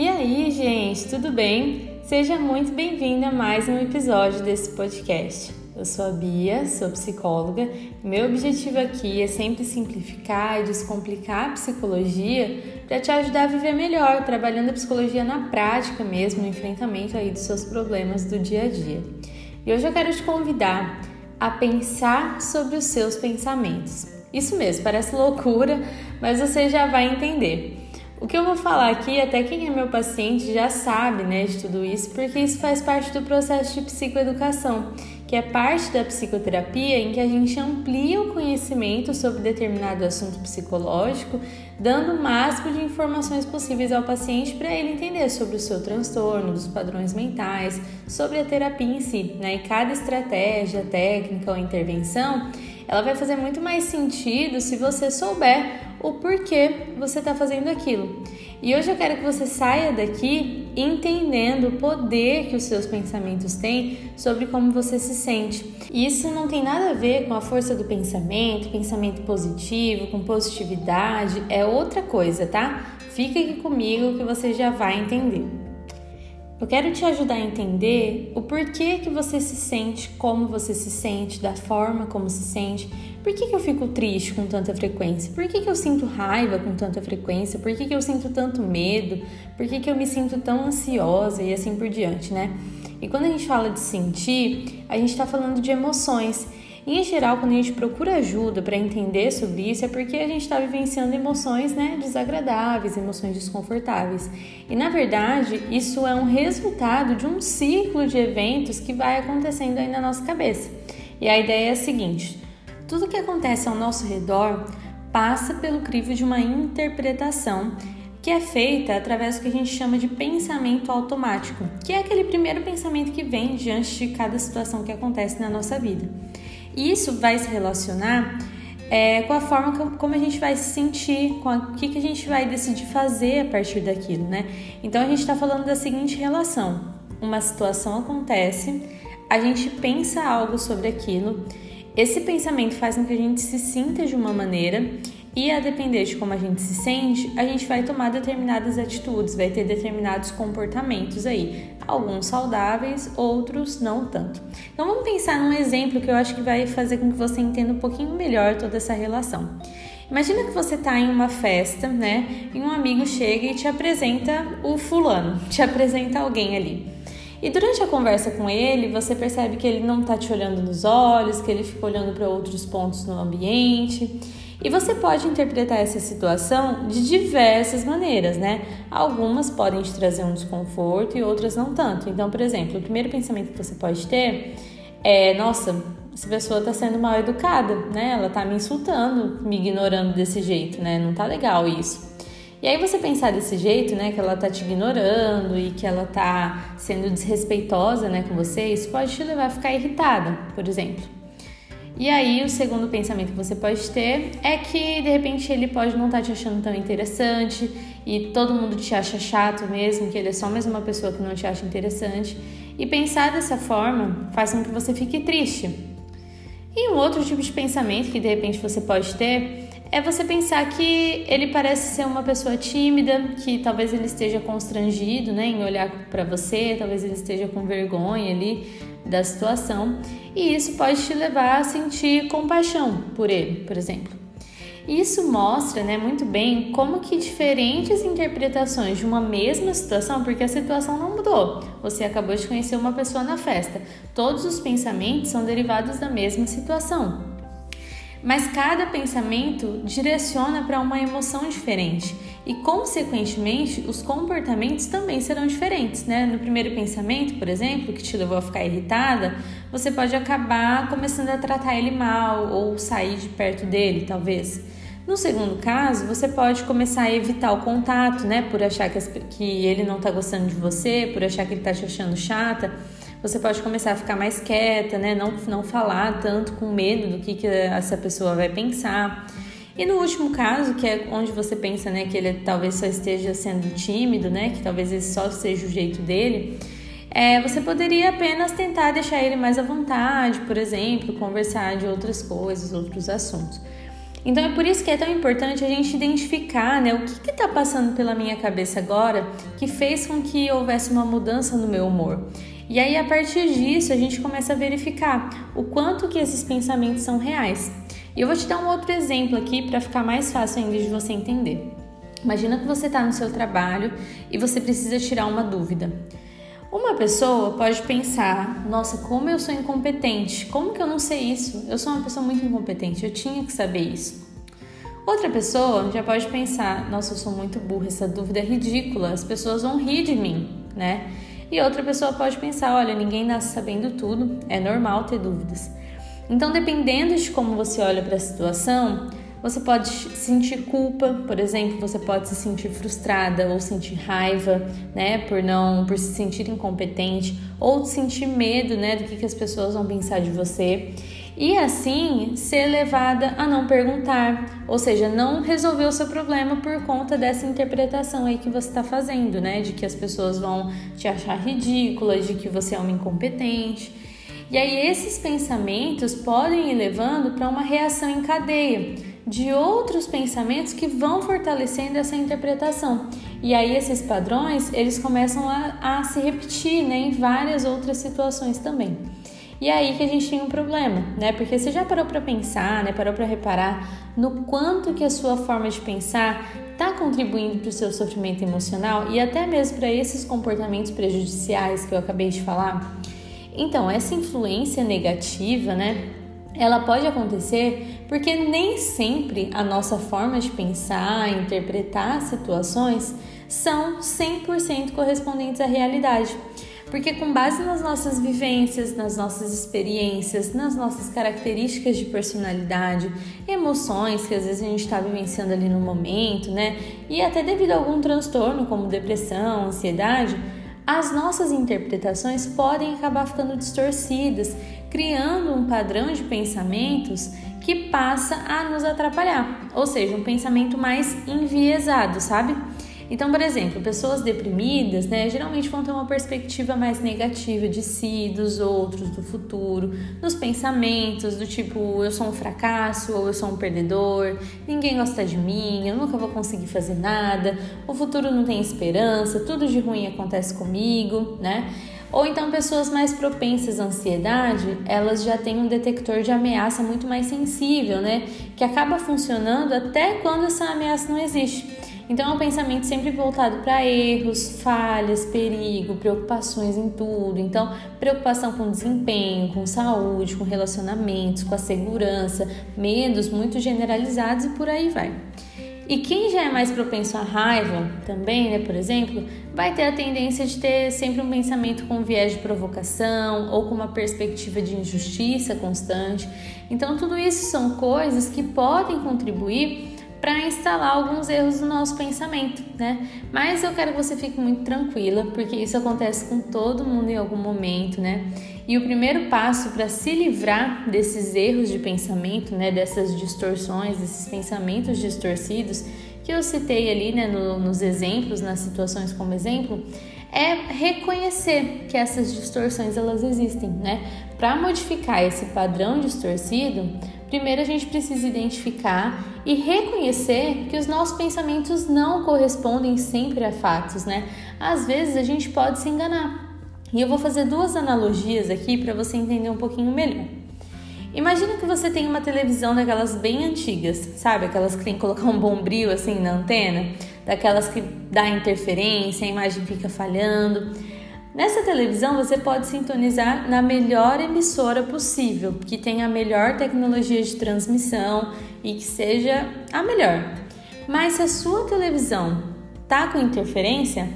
E aí, gente, tudo bem? Seja muito bem-vinda a mais um episódio desse podcast. Eu sou a Bia, sou psicóloga. Meu objetivo aqui é sempre simplificar e descomplicar a psicologia para te ajudar a viver melhor, trabalhando a psicologia na prática mesmo, no enfrentamento aí dos seus problemas do dia a dia. E hoje eu quero te convidar a pensar sobre os seus pensamentos. Isso mesmo, parece loucura, mas você já vai entender. O que eu vou falar aqui, até quem é meu paciente já sabe, né, de tudo isso, porque isso faz parte do processo de psicoeducação, que é parte da psicoterapia em que a gente amplia o conhecimento sobre determinado assunto psicológico, dando o máximo de informações possíveis ao paciente para ele entender sobre o seu transtorno, dos padrões mentais, sobre a terapia em si, né? E cada estratégia, técnica ou intervenção, ela vai fazer muito mais sentido se você souber o porquê você está fazendo aquilo. E hoje eu quero que você saia daqui entendendo o poder que os seus pensamentos têm sobre como você se sente. Isso não tem nada a ver com a força do pensamento, pensamento positivo, com positividade, é outra coisa, tá? Fica aqui comigo que você já vai entender. Eu quero te ajudar a entender o porquê que você se sente como você se sente, da forma como se sente. Por que, que eu fico triste com tanta frequência? Por que, que eu sinto raiva com tanta frequência? Por que, que eu sinto tanto medo? Por que, que eu me sinto tão ansiosa e assim por diante, né? E quando a gente fala de sentir, a gente está falando de emoções. Em geral, quando a gente procura ajuda para entender sobre isso, é porque a gente está vivenciando emoções né, desagradáveis, emoções desconfortáveis. E, na verdade, isso é um resultado de um ciclo de eventos que vai acontecendo aí na nossa cabeça. E a ideia é a seguinte: tudo que acontece ao nosso redor passa pelo crivo de uma interpretação que é feita através do que a gente chama de pensamento automático, que é aquele primeiro pensamento que vem diante de cada situação que acontece na nossa vida. Isso vai se relacionar é, com a forma como a gente vai se sentir, com o que, que a gente vai decidir fazer a partir daquilo, né? Então a gente está falando da seguinte relação: uma situação acontece, a gente pensa algo sobre aquilo, esse pensamento faz com que a gente se sinta de uma maneira e a depender de como a gente se sente, a gente vai tomar determinadas atitudes, vai ter determinados comportamentos aí, alguns saudáveis, outros não tanto. Então vamos pensar num exemplo que eu acho que vai fazer com que você entenda um pouquinho melhor toda essa relação. Imagina que você está em uma festa, né? E um amigo chega e te apresenta o fulano, te apresenta alguém ali. E durante a conversa com ele, você percebe que ele não está te olhando nos olhos, que ele fica olhando para outros pontos no ambiente. E você pode interpretar essa situação de diversas maneiras, né? Algumas podem te trazer um desconforto e outras não tanto. Então, por exemplo, o primeiro pensamento que você pode ter é: nossa, essa pessoa está sendo mal educada, né? Ela está me insultando, me ignorando desse jeito, né? Não tá legal isso. E aí você pensar desse jeito, né, que ela tá te ignorando e que ela tá sendo desrespeitosa, né, com você, isso pode te levar a ficar irritada, por exemplo. E aí, o segundo pensamento que você pode ter é que de repente ele pode não estar tá te achando tão interessante e todo mundo te acha chato mesmo, que ele é só mais uma pessoa que não te acha interessante. E pensar dessa forma faz com que você fique triste. E um outro tipo de pensamento que de repente você pode ter é você pensar que ele parece ser uma pessoa tímida, que talvez ele esteja constrangido né, em olhar para você, talvez ele esteja com vergonha ali da situação, e isso pode te levar a sentir compaixão por ele, por exemplo. Isso mostra né, muito bem como que diferentes interpretações de uma mesma situação, porque a situação não mudou. Você acabou de conhecer uma pessoa na festa. Todos os pensamentos são derivados da mesma situação. Mas cada pensamento direciona para uma emoção diferente e, consequentemente, os comportamentos também serão diferentes, né? No primeiro pensamento, por exemplo, que te levou a ficar irritada, você pode acabar começando a tratar ele mal ou sair de perto dele, talvez. No segundo caso, você pode começar a evitar o contato, né? Por achar que, que ele não está gostando de você, por achar que ele está te achando chata. Você pode começar a ficar mais quieta, né? Não, não falar tanto com medo do que, que essa pessoa vai pensar. E no último caso, que é onde você pensa, né, que ele talvez só esteja sendo tímido, né, que talvez esse só seja o jeito dele, é, você poderia apenas tentar deixar ele mais à vontade, por exemplo, conversar de outras coisas, outros assuntos. Então é por isso que é tão importante a gente identificar né, o que está passando pela minha cabeça agora que fez com que houvesse uma mudança no meu humor. E aí, a partir disso, a gente começa a verificar o quanto que esses pensamentos são reais. E eu vou te dar um outro exemplo aqui para ficar mais fácil ainda de você entender. Imagina que você está no seu trabalho e você precisa tirar uma dúvida. Uma pessoa pode pensar: nossa, como eu sou incompetente, como que eu não sei isso? Eu sou uma pessoa muito incompetente, eu tinha que saber isso. Outra pessoa já pode pensar: nossa, eu sou muito burra, essa dúvida é ridícula, as pessoas vão rir de mim, né? E outra pessoa pode pensar: olha, ninguém nasce sabendo tudo, é normal ter dúvidas. Então, dependendo de como você olha para a situação, você pode sentir culpa, por exemplo, você pode se sentir frustrada ou sentir raiva, né, por não, por se sentir incompetente, ou sentir medo, né, do que, que as pessoas vão pensar de você. E assim ser levada a não perguntar, ou seja, não resolver o seu problema por conta dessa interpretação aí que você está fazendo, né, de que as pessoas vão te achar ridícula, de que você é uma incompetente. E aí esses pensamentos podem ir levando para uma reação em cadeia de outros pensamentos que vão fortalecendo essa interpretação. E aí esses padrões, eles começam a, a se repetir né, em várias outras situações também. E é aí que a gente tem um problema, né? Porque você já parou para pensar, né? Parou para reparar no quanto que a sua forma de pensar está contribuindo para o seu sofrimento emocional e até mesmo para esses comportamentos prejudiciais que eu acabei de falar. Então, essa influência negativa, né? ela pode acontecer porque nem sempre a nossa forma de pensar, interpretar situações são 100% correspondentes à realidade. Porque, com base nas nossas vivências, nas nossas experiências, nas nossas características de personalidade, emoções que às vezes a gente está vivenciando ali no momento, né? E até devido a algum transtorno, como depressão, ansiedade, as nossas interpretações podem acabar ficando distorcidas criando um padrão de pensamentos que passa a nos atrapalhar, ou seja, um pensamento mais enviesado, sabe? Então, por exemplo, pessoas deprimidas, né, geralmente vão ter uma perspectiva mais negativa de si, dos outros, do futuro, dos pensamentos, do tipo, eu sou um fracasso ou eu sou um perdedor, ninguém gosta de mim, eu nunca vou conseguir fazer nada, o futuro não tem esperança, tudo de ruim acontece comigo, né? Ou então pessoas mais propensas à ansiedade, elas já têm um detector de ameaça muito mais sensível, né? Que acaba funcionando até quando essa ameaça não existe. Então é um pensamento sempre voltado para erros, falhas, perigo, preocupações em tudo. Então, preocupação com desempenho, com saúde, com relacionamentos, com a segurança, medos muito generalizados e por aí vai. E quem já é mais propenso à raiva, também, né, por exemplo, vai ter a tendência de ter sempre um pensamento com viés de provocação ou com uma perspectiva de injustiça constante. Então, tudo isso são coisas que podem contribuir para instalar alguns erros no nosso pensamento, né? Mas eu quero que você fique muito tranquila, porque isso acontece com todo mundo em algum momento, né? E o primeiro passo para se livrar desses erros de pensamento, né, dessas distorções, desses pensamentos distorcidos que eu citei ali, né, no, nos exemplos, nas situações como exemplo, é reconhecer que essas distorções elas existem, né? Para modificar esse padrão distorcido, primeiro a gente precisa identificar e reconhecer que os nossos pensamentos não correspondem sempre a fatos, né? Às vezes a gente pode se enganar. E eu vou fazer duas analogias aqui para você entender um pouquinho melhor. Imagina que você tem uma televisão daquelas bem antigas, sabe? Aquelas que tem que colocar um bombril assim na antena, daquelas que dá interferência, a imagem fica falhando. Nessa televisão você pode sintonizar na melhor emissora possível, que tenha a melhor tecnologia de transmissão e que seja a melhor. Mas se a sua televisão tá com interferência,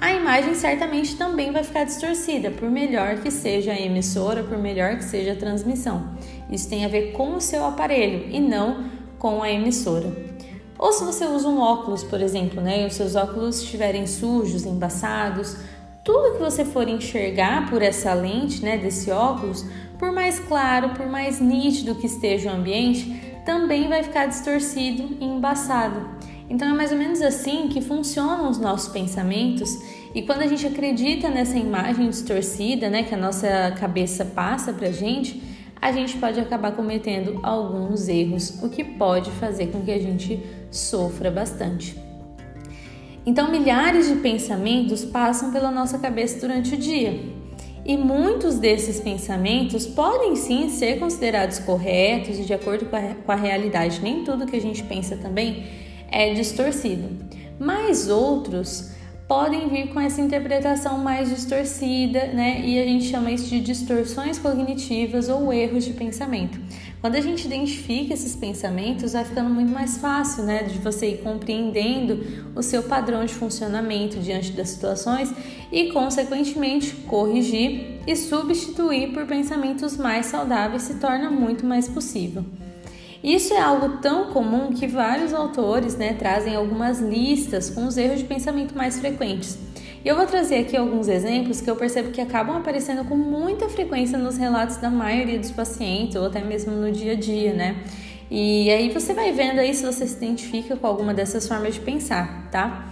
a imagem certamente também vai ficar distorcida, por melhor que seja a emissora, por melhor que seja a transmissão. Isso tem a ver com o seu aparelho e não com a emissora. Ou se você usa um óculos, por exemplo, né, e os seus óculos estiverem sujos, embaçados, tudo que você for enxergar por essa lente, né, desse óculos, por mais claro, por mais nítido que esteja o ambiente, também vai ficar distorcido e embaçado. Então é mais ou menos assim que funcionam os nossos pensamentos e quando a gente acredita nessa imagem distorcida, né, que a nossa cabeça passa pra gente, a gente pode acabar cometendo alguns erros, o que pode fazer com que a gente sofra bastante. Então, milhares de pensamentos passam pela nossa cabeça durante o dia. E muitos desses pensamentos podem sim ser considerados corretos e de acordo com a, com a realidade. Nem tudo que a gente pensa também é distorcido, mas outros podem vir com essa interpretação mais distorcida, né? E a gente chama isso de distorções cognitivas ou erros de pensamento. Quando a gente identifica esses pensamentos, vai ficando muito mais fácil, né, de você ir compreendendo o seu padrão de funcionamento diante das situações e, consequentemente, corrigir e substituir por pensamentos mais saudáveis se torna muito mais possível. Isso é algo tão comum que vários autores né, trazem algumas listas com os erros de pensamento mais frequentes. E eu vou trazer aqui alguns exemplos que eu percebo que acabam aparecendo com muita frequência nos relatos da maioria dos pacientes, ou até mesmo no dia a dia, né? E aí você vai vendo aí se você se identifica com alguma dessas formas de pensar, tá?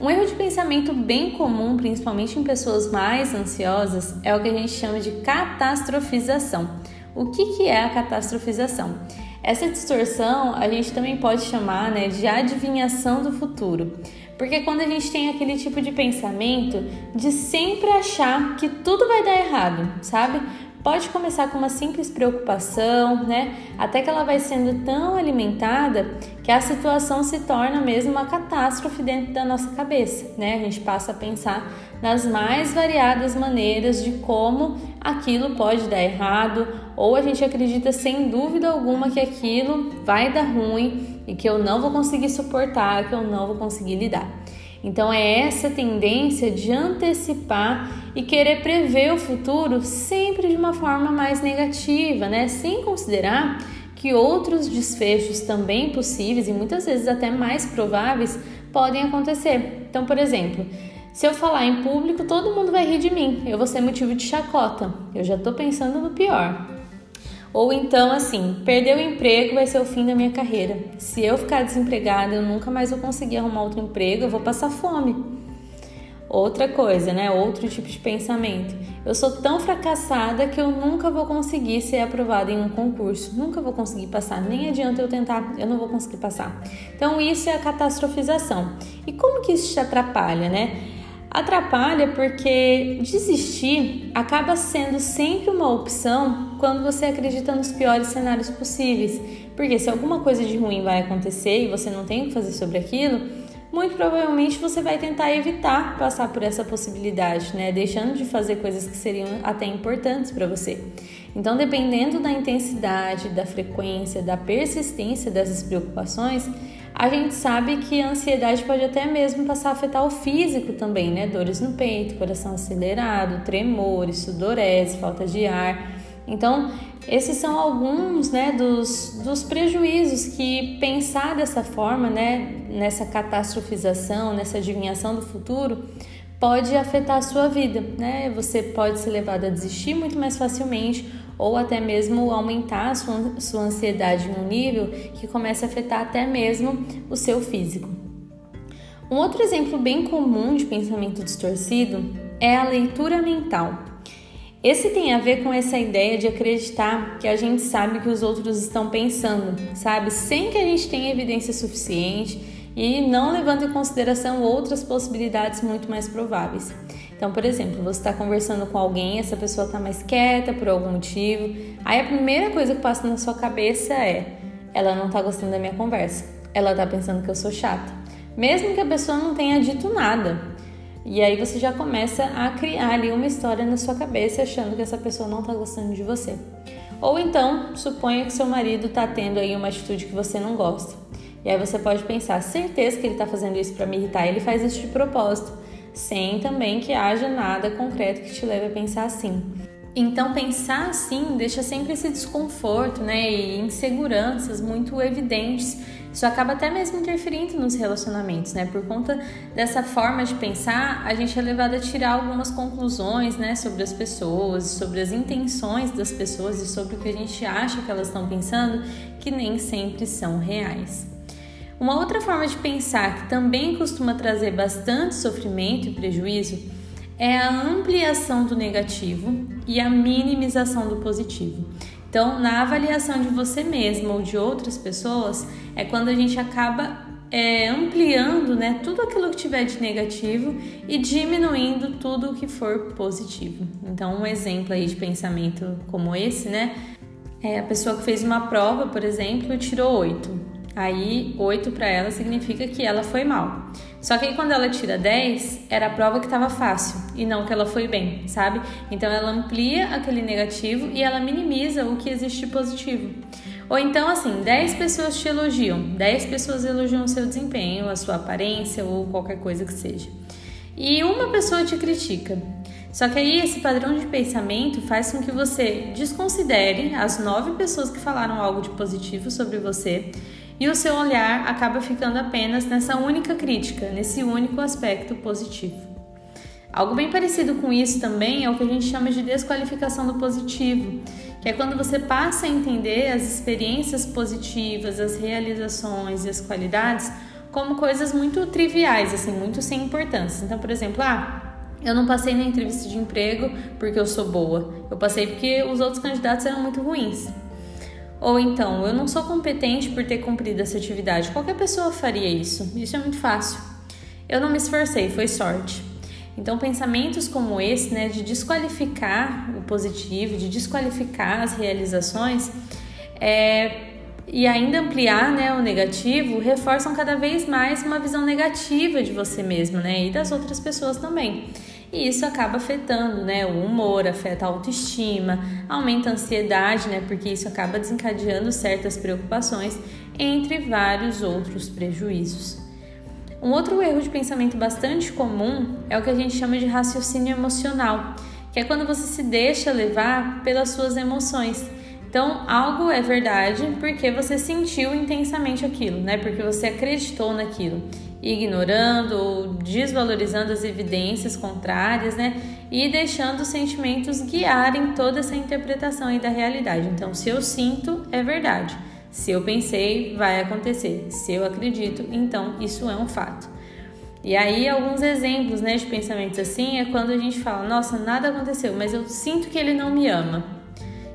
Um erro de pensamento bem comum, principalmente em pessoas mais ansiosas, é o que a gente chama de catastrofização. O que, que é a catastrofização? Essa distorção a gente também pode chamar né, de adivinhação do futuro, porque quando a gente tem aquele tipo de pensamento de sempre achar que tudo vai dar errado, sabe? Pode começar com uma simples preocupação, né? Até que ela vai sendo tão alimentada que a situação se torna mesmo uma catástrofe dentro da nossa cabeça, né? A gente passa a pensar nas mais variadas maneiras de como aquilo pode dar errado, ou a gente acredita sem dúvida alguma que aquilo vai dar ruim e que eu não vou conseguir suportar, que eu não vou conseguir lidar. Então é essa tendência de antecipar e querer prever o futuro sempre de uma forma mais negativa, né? Sem considerar que outros desfechos também possíveis e muitas vezes até mais prováveis podem acontecer. Então, por exemplo, se eu falar em público, todo mundo vai rir de mim. Eu vou ser motivo de chacota. Eu já estou pensando no pior. Ou então, assim, perder o emprego vai ser o fim da minha carreira. Se eu ficar desempregada, eu nunca mais vou conseguir arrumar outro emprego, eu vou passar fome. Outra coisa, né? Outro tipo de pensamento. Eu sou tão fracassada que eu nunca vou conseguir ser aprovada em um concurso. Nunca vou conseguir passar. Nem adianta eu tentar, eu não vou conseguir passar. Então, isso é a catastrofização. E como que isso te atrapalha, né? Atrapalha porque desistir acaba sendo sempre uma opção quando você acredita nos piores cenários possíveis. Porque se alguma coisa de ruim vai acontecer e você não tem o que fazer sobre aquilo, muito provavelmente você vai tentar evitar passar por essa possibilidade, né? Deixando de fazer coisas que seriam até importantes para você. Então, dependendo da intensidade, da frequência, da persistência dessas preocupações, a gente sabe que a ansiedade pode até mesmo passar a afetar o físico também, né? Dores no peito, coração acelerado, tremores, sudorese, falta de ar. Então, esses são alguns né, dos, dos prejuízos que pensar dessa forma, né, nessa catastrofização, nessa adivinhação do futuro, pode afetar a sua vida. Né? Você pode ser levado a desistir muito mais facilmente ou até mesmo aumentar a sua, sua ansiedade em um nível que comece a afetar até mesmo o seu físico. Um outro exemplo bem comum de pensamento distorcido é a leitura mental. Esse tem a ver com essa ideia de acreditar que a gente sabe que os outros estão pensando, sabe? Sem que a gente tenha evidência suficiente e não levando em consideração outras possibilidades muito mais prováveis. Então, por exemplo, você está conversando com alguém, essa pessoa está mais quieta por algum motivo, aí a primeira coisa que passa na sua cabeça é: ela não está gostando da minha conversa, ela está pensando que eu sou chata, mesmo que a pessoa não tenha dito nada. E aí você já começa a criar ali uma história na sua cabeça achando que essa pessoa não está gostando de você. Ou então, suponha que seu marido está tendo aí uma atitude que você não gosta. E aí você pode pensar, certeza que ele está fazendo isso para me irritar, ele faz isso de propósito sem também que haja nada concreto que te leve a pensar assim. Então, pensar assim deixa sempre esse desconforto né, e inseguranças muito evidentes. Isso acaba até mesmo interferindo nos relacionamentos, né? Por conta dessa forma de pensar, a gente é levado a tirar algumas conclusões, né, sobre as pessoas, sobre as intenções das pessoas e sobre o que a gente acha que elas estão pensando, que nem sempre são reais. Uma outra forma de pensar que também costuma trazer bastante sofrimento e prejuízo é a ampliação do negativo e a minimização do positivo. Então, na avaliação de você mesmo ou de outras pessoas, é quando a gente acaba é, ampliando né, tudo aquilo que tiver de negativo e diminuindo tudo o que for positivo. Então, um exemplo aí de pensamento como esse, né? É a pessoa que fez uma prova, por exemplo, tirou 8. Aí, 8 para ela significa que ela foi mal. Só que aí, quando ela tira 10, era a prova que estava fácil e não que ela foi bem, sabe? Então, ela amplia aquele negativo e ela minimiza o que existe positivo. Ou então, assim, 10 pessoas te elogiam, 10 pessoas elogiam o seu desempenho, a sua aparência ou qualquer coisa que seja. E uma pessoa te critica. Só que aí esse padrão de pensamento faz com que você desconsidere as nove pessoas que falaram algo de positivo sobre você e o seu olhar acaba ficando apenas nessa única crítica, nesse único aspecto positivo. Algo bem parecido com isso também é o que a gente chama de desqualificação do positivo, que é quando você passa a entender as experiências positivas, as realizações e as qualidades como coisas muito triviais, assim, muito sem importância. Então, por exemplo, ah, eu não passei na entrevista de emprego porque eu sou boa. Eu passei porque os outros candidatos eram muito ruins. Ou então, eu não sou competente por ter cumprido essa atividade. Qualquer pessoa faria isso. Isso é muito fácil. Eu não me esforcei, foi sorte. Então, pensamentos como esse, né, de desqualificar o positivo, de desqualificar as realizações, é, e ainda ampliar né, o negativo, reforçam cada vez mais uma visão negativa de você mesmo né, e das outras pessoas também. E isso acaba afetando né, o humor, afeta a autoestima, aumenta a ansiedade, né, porque isso acaba desencadeando certas preocupações, entre vários outros prejuízos. Um outro erro de pensamento bastante comum é o que a gente chama de raciocínio emocional, que é quando você se deixa levar pelas suas emoções. Então, algo é verdade porque você sentiu intensamente aquilo, né? Porque você acreditou naquilo ignorando ou desvalorizando as evidências contrárias, né? E deixando os sentimentos guiarem toda essa interpretação aí da realidade. Então, se eu sinto, é verdade. Se eu pensei, vai acontecer. Se eu acredito, então isso é um fato. E aí, alguns exemplos né, de pensamentos assim é quando a gente fala: Nossa, nada aconteceu, mas eu sinto que ele não me ama.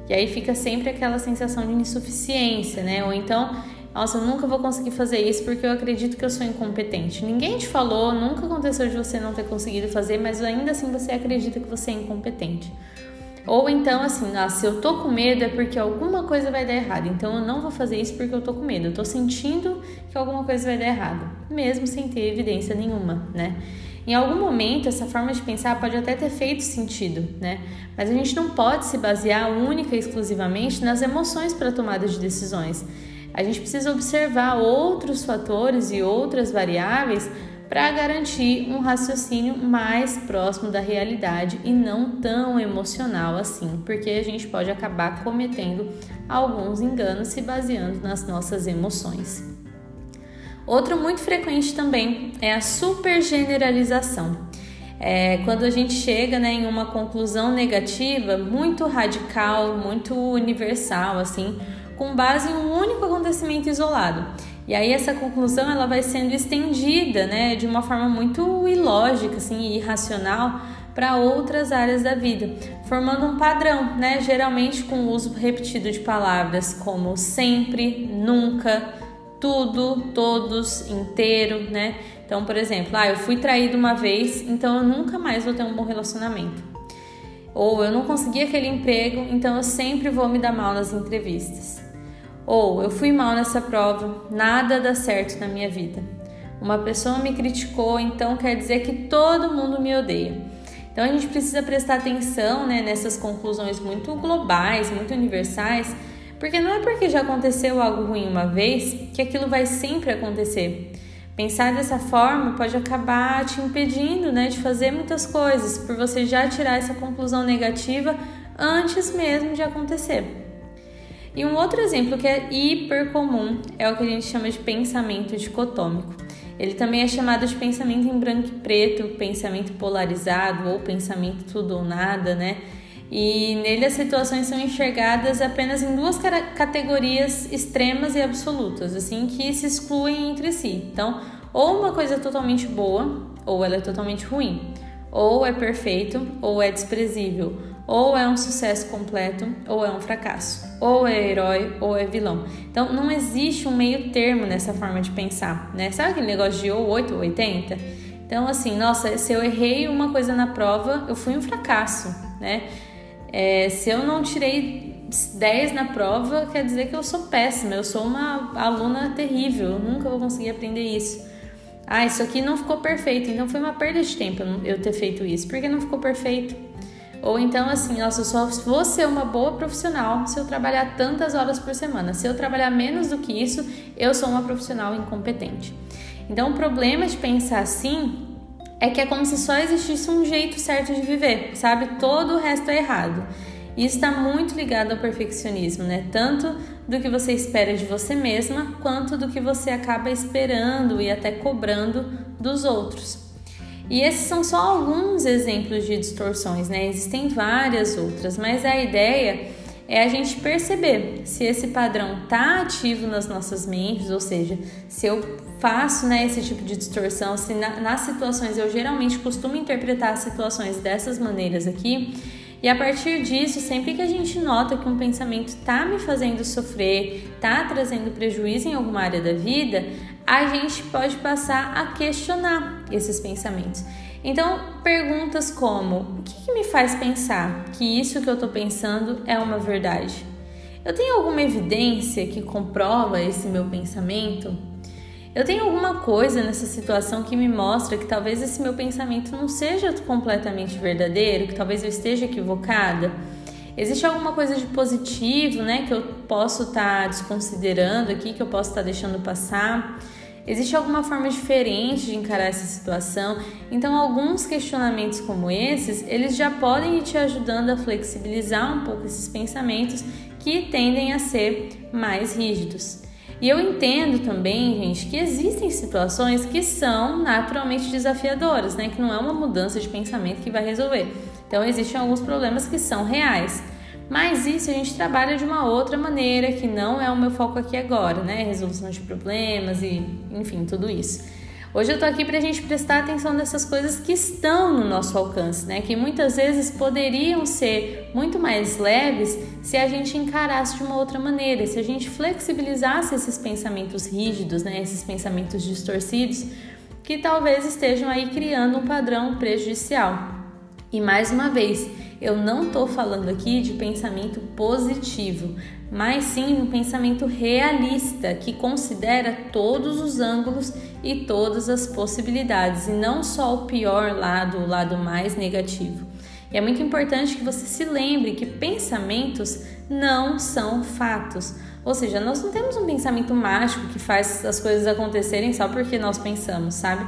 E aí fica sempre aquela sensação de insuficiência, né? Ou então nossa, eu nunca vou conseguir fazer isso porque eu acredito que eu sou incompetente. Ninguém te falou, nunca aconteceu de você não ter conseguido fazer, mas ainda assim você acredita que você é incompetente. Ou então, assim, ah, se eu tô com medo é porque alguma coisa vai dar errado. Então eu não vou fazer isso porque eu tô com medo. Eu tô sentindo que alguma coisa vai dar errado, mesmo sem ter evidência nenhuma, né? Em algum momento, essa forma de pensar pode até ter feito sentido, né? Mas a gente não pode se basear única e exclusivamente nas emoções para tomada de decisões a gente precisa observar outros fatores e outras variáveis para garantir um raciocínio mais próximo da realidade e não tão emocional assim, porque a gente pode acabar cometendo alguns enganos se baseando nas nossas emoções. Outro muito frequente também é a supergeneralização. É, quando a gente chega né, em uma conclusão negativa muito radical, muito universal, assim, com base em um único acontecimento isolado. E aí essa conclusão ela vai sendo estendida, né, de uma forma muito ilógica, assim, irracional para outras áreas da vida, formando um padrão, né, geralmente com o uso repetido de palavras como sempre, nunca, tudo, todos, inteiro, né? Então, por exemplo, ah, eu fui traído uma vez, então eu nunca mais vou ter um bom relacionamento. Ou eu não consegui aquele emprego, então eu sempre vou me dar mal nas entrevistas. Ou eu fui mal nessa prova, nada dá certo na minha vida. Uma pessoa me criticou, então quer dizer que todo mundo me odeia. Então a gente precisa prestar atenção né, nessas conclusões muito globais, muito universais, porque não é porque já aconteceu algo ruim uma vez que aquilo vai sempre acontecer. Pensar dessa forma pode acabar te impedindo né, de fazer muitas coisas, por você já tirar essa conclusão negativa antes mesmo de acontecer. E um outro exemplo que é hiper comum é o que a gente chama de pensamento dicotômico. Ele também é chamado de pensamento em branco e preto, pensamento polarizado ou pensamento tudo ou nada, né? E nele as situações são enxergadas apenas em duas categorias extremas e absolutas, assim que se excluem entre si. Então, ou uma coisa é totalmente boa, ou ela é totalmente ruim. Ou é perfeito, ou é desprezível ou é um sucesso completo ou é um fracasso, ou é herói ou é vilão. Então não existe um meio termo nessa forma de pensar, né? Sabe aquele negócio de ou 8 ou 80? Então assim, nossa, se eu errei uma coisa na prova, eu fui um fracasso, né? É, se eu não tirei 10 na prova, quer dizer que eu sou péssima, eu sou uma aluna terrível, eu nunca vou conseguir aprender isso. Ah, isso aqui não ficou perfeito, então foi uma perda de tempo eu ter feito isso, porque não ficou perfeito. Ou então, assim, nossa, eu só vou ser uma boa profissional se eu trabalhar tantas horas por semana. Se eu trabalhar menos do que isso, eu sou uma profissional incompetente. Então, o problema de pensar assim é que é como se só existisse um jeito certo de viver, sabe? Todo o resto é errado. E está muito ligado ao perfeccionismo, né? Tanto do que você espera de você mesma, quanto do que você acaba esperando e até cobrando dos outros. E esses são só alguns exemplos de distorções, né? Existem várias outras, mas a ideia é a gente perceber se esse padrão está ativo nas nossas mentes, ou seja, se eu faço né, esse tipo de distorção, se na, nas situações eu geralmente costumo interpretar as situações dessas maneiras aqui. E a partir disso, sempre que a gente nota que um pensamento está me fazendo sofrer, está trazendo prejuízo em alguma área da vida, a gente pode passar a questionar esses pensamentos. Então, perguntas como: o que, que me faz pensar que isso que eu estou pensando é uma verdade? Eu tenho alguma evidência que comprova esse meu pensamento? Eu tenho alguma coisa nessa situação que me mostra que talvez esse meu pensamento não seja completamente verdadeiro, que talvez eu esteja equivocada? Existe alguma coisa de positivo, né, que eu posso estar tá desconsiderando aqui, que eu posso estar tá deixando passar? Existe alguma forma diferente de encarar essa situação? Então, alguns questionamentos como esses, eles já podem ir te ajudando a flexibilizar um pouco esses pensamentos que tendem a ser mais rígidos. E eu entendo também, gente, que existem situações que são naturalmente desafiadoras, né? Que não é uma mudança de pensamento que vai resolver. Então, existem alguns problemas que são reais. Mas isso a gente trabalha de uma outra maneira, que não é o meu foco aqui agora, né? Resolução de problemas e, enfim, tudo isso. Hoje eu tô aqui pra gente prestar atenção nessas coisas que estão no nosso alcance, né? Que muitas vezes poderiam ser muito mais leves se a gente encarasse de uma outra maneira, se a gente flexibilizasse esses pensamentos rígidos, né? Esses pensamentos distorcidos que talvez estejam aí criando um padrão prejudicial. E mais uma vez, eu não estou falando aqui de pensamento positivo, mas sim um pensamento realista que considera todos os ângulos e todas as possibilidades e não só o pior lado, o lado mais negativo. E é muito importante que você se lembre que pensamentos não são fatos. Ou seja, nós não temos um pensamento mágico que faz as coisas acontecerem só porque nós pensamos, sabe?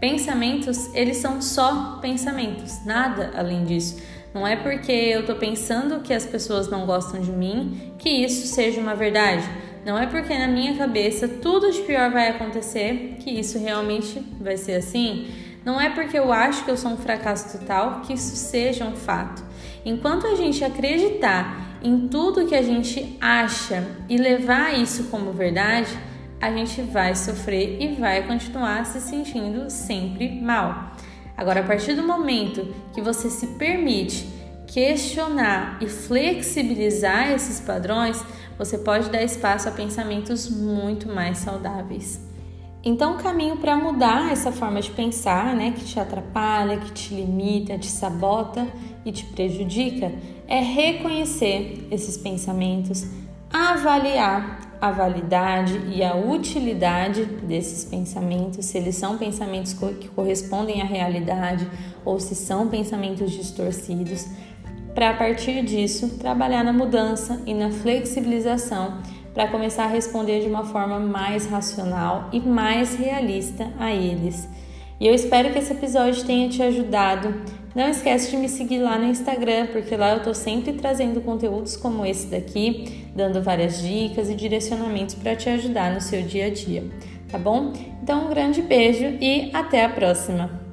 Pensamentos, eles são só pensamentos, nada além disso. Não é porque eu estou pensando que as pessoas não gostam de mim que isso seja uma verdade. Não é porque na minha cabeça tudo de pior vai acontecer que isso realmente vai ser assim. Não é porque eu acho que eu sou um fracasso total que isso seja um fato. Enquanto a gente acreditar em tudo que a gente acha e levar isso como verdade, a gente vai sofrer e vai continuar se sentindo sempre mal. Agora, a partir do momento que você se permite questionar e flexibilizar esses padrões, você pode dar espaço a pensamentos muito mais saudáveis. Então, o caminho para mudar essa forma de pensar, né, que te atrapalha, que te limita, te sabota e te prejudica, é reconhecer esses pensamentos, avaliar a validade e a utilidade desses pensamentos, se eles são pensamentos que correspondem à realidade ou se são pensamentos distorcidos, para a partir disso trabalhar na mudança e na flexibilização para começar a responder de uma forma mais racional e mais realista a eles. E eu espero que esse episódio tenha te ajudado não esquece de me seguir lá no Instagram, porque lá eu tô sempre trazendo conteúdos como esse daqui, dando várias dicas e direcionamentos para te ajudar no seu dia a dia, tá bom? Então, um grande beijo e até a próxima!